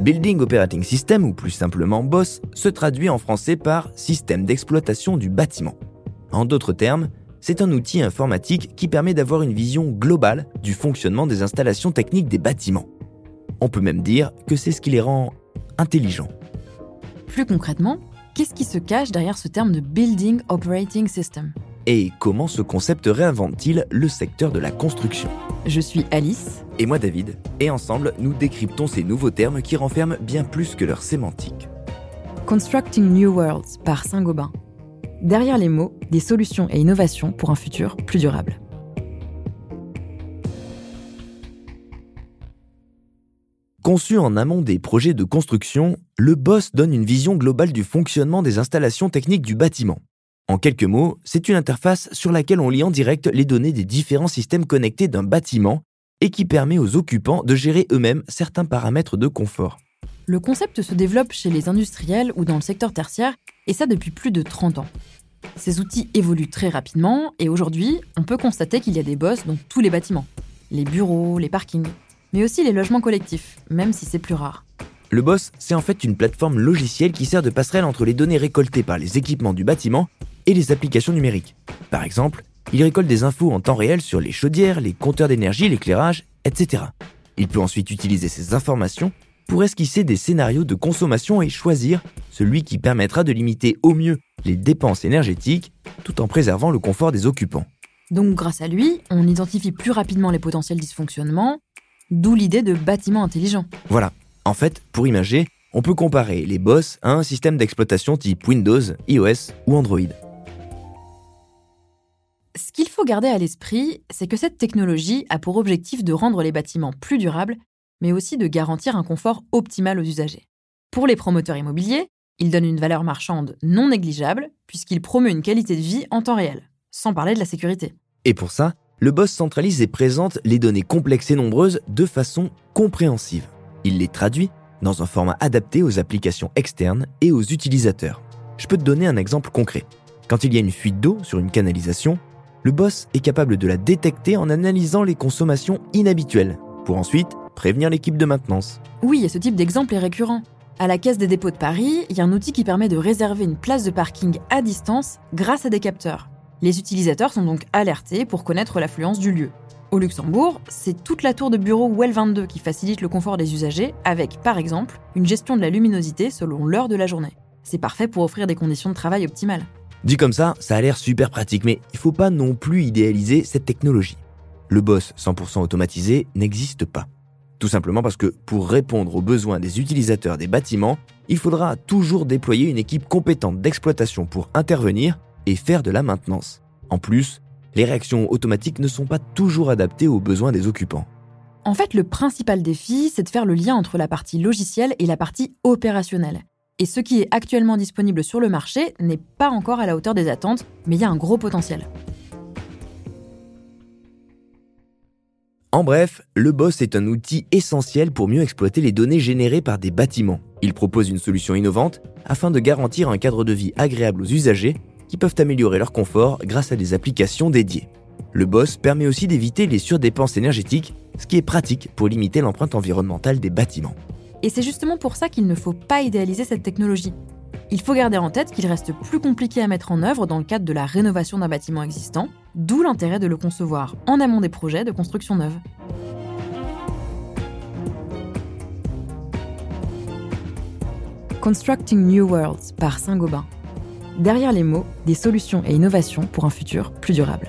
Building Operating System, ou plus simplement BOSS, se traduit en français par Système d'exploitation du bâtiment. En d'autres termes, c'est un outil informatique qui permet d'avoir une vision globale du fonctionnement des installations techniques des bâtiments. On peut même dire que c'est ce qui les rend intelligents. Plus concrètement, qu'est-ce qui se cache derrière ce terme de Building Operating System? Et comment ce concept réinvente-t-il le secteur de la construction Je suis Alice. Et moi David, et ensemble nous décryptons ces nouveaux termes qui renferment bien plus que leur sémantique. Constructing New Worlds par Saint-Gobain. Derrière les mots, des solutions et innovations pour un futur plus durable. Conçu en amont des projets de construction, le BOSS donne une vision globale du fonctionnement des installations techniques du bâtiment. En quelques mots, c'est une interface sur laquelle on lit en direct les données des différents systèmes connectés d'un bâtiment et qui permet aux occupants de gérer eux-mêmes certains paramètres de confort. Le concept se développe chez les industriels ou dans le secteur tertiaire, et ça depuis plus de 30 ans. Ces outils évoluent très rapidement, et aujourd'hui, on peut constater qu'il y a des boss dans tous les bâtiments. Les bureaux, les parkings, mais aussi les logements collectifs, même si c'est plus rare. Le BOSS, c'est en fait une plateforme logicielle qui sert de passerelle entre les données récoltées par les équipements du bâtiment et les applications numériques. Par exemple, il récolte des infos en temps réel sur les chaudières, les compteurs d'énergie, l'éclairage, etc. Il peut ensuite utiliser ces informations pour esquisser des scénarios de consommation et choisir celui qui permettra de limiter au mieux les dépenses énergétiques tout en préservant le confort des occupants. Donc grâce à lui, on identifie plus rapidement les potentiels dysfonctionnements, d'où l'idée de bâtiment intelligent. Voilà. En fait, pour imager, on peut comparer les BOSS à un système d'exploitation type Windows, iOS ou Android. Qu'il faut garder à l'esprit, c'est que cette technologie a pour objectif de rendre les bâtiments plus durables, mais aussi de garantir un confort optimal aux usagers. Pour les promoteurs immobiliers, il donne une valeur marchande non négligeable, puisqu'il promeut une qualité de vie en temps réel, sans parler de la sécurité. Et pour ça, le boss centralise et présente les données complexes et nombreuses de façon compréhensive. Il les traduit dans un format adapté aux applications externes et aux utilisateurs. Je peux te donner un exemple concret. Quand il y a une fuite d'eau sur une canalisation, le boss est capable de la détecter en analysant les consommations inhabituelles, pour ensuite prévenir l'équipe de maintenance. Oui, et ce type d'exemple est récurrent. À la Caisse des dépôts de Paris, il y a un outil qui permet de réserver une place de parking à distance grâce à des capteurs. Les utilisateurs sont donc alertés pour connaître l'affluence du lieu. Au Luxembourg, c'est toute la tour de bureau Well 22 qui facilite le confort des usagers avec, par exemple, une gestion de la luminosité selon l'heure de la journée. C'est parfait pour offrir des conditions de travail optimales. Dit comme ça, ça a l'air super pratique, mais il faut pas non plus idéaliser cette technologie. Le boss 100% automatisé n'existe pas. Tout simplement parce que pour répondre aux besoins des utilisateurs des bâtiments, il faudra toujours déployer une équipe compétente d'exploitation pour intervenir et faire de la maintenance. En plus, les réactions automatiques ne sont pas toujours adaptées aux besoins des occupants. En fait, le principal défi, c'est de faire le lien entre la partie logicielle et la partie opérationnelle. Et ce qui est actuellement disponible sur le marché n'est pas encore à la hauteur des attentes, mais il y a un gros potentiel. En bref, le BOSS est un outil essentiel pour mieux exploiter les données générées par des bâtiments. Il propose une solution innovante afin de garantir un cadre de vie agréable aux usagers qui peuvent améliorer leur confort grâce à des applications dédiées. Le BOSS permet aussi d'éviter les surdépenses énergétiques, ce qui est pratique pour limiter l'empreinte environnementale des bâtiments. Et c'est justement pour ça qu'il ne faut pas idéaliser cette technologie. Il faut garder en tête qu'il reste plus compliqué à mettre en œuvre dans le cadre de la rénovation d'un bâtiment existant, d'où l'intérêt de le concevoir en amont des projets de construction neuve. Constructing New Worlds par Saint-Gobain derrière les mots, des solutions et innovations pour un futur plus durable.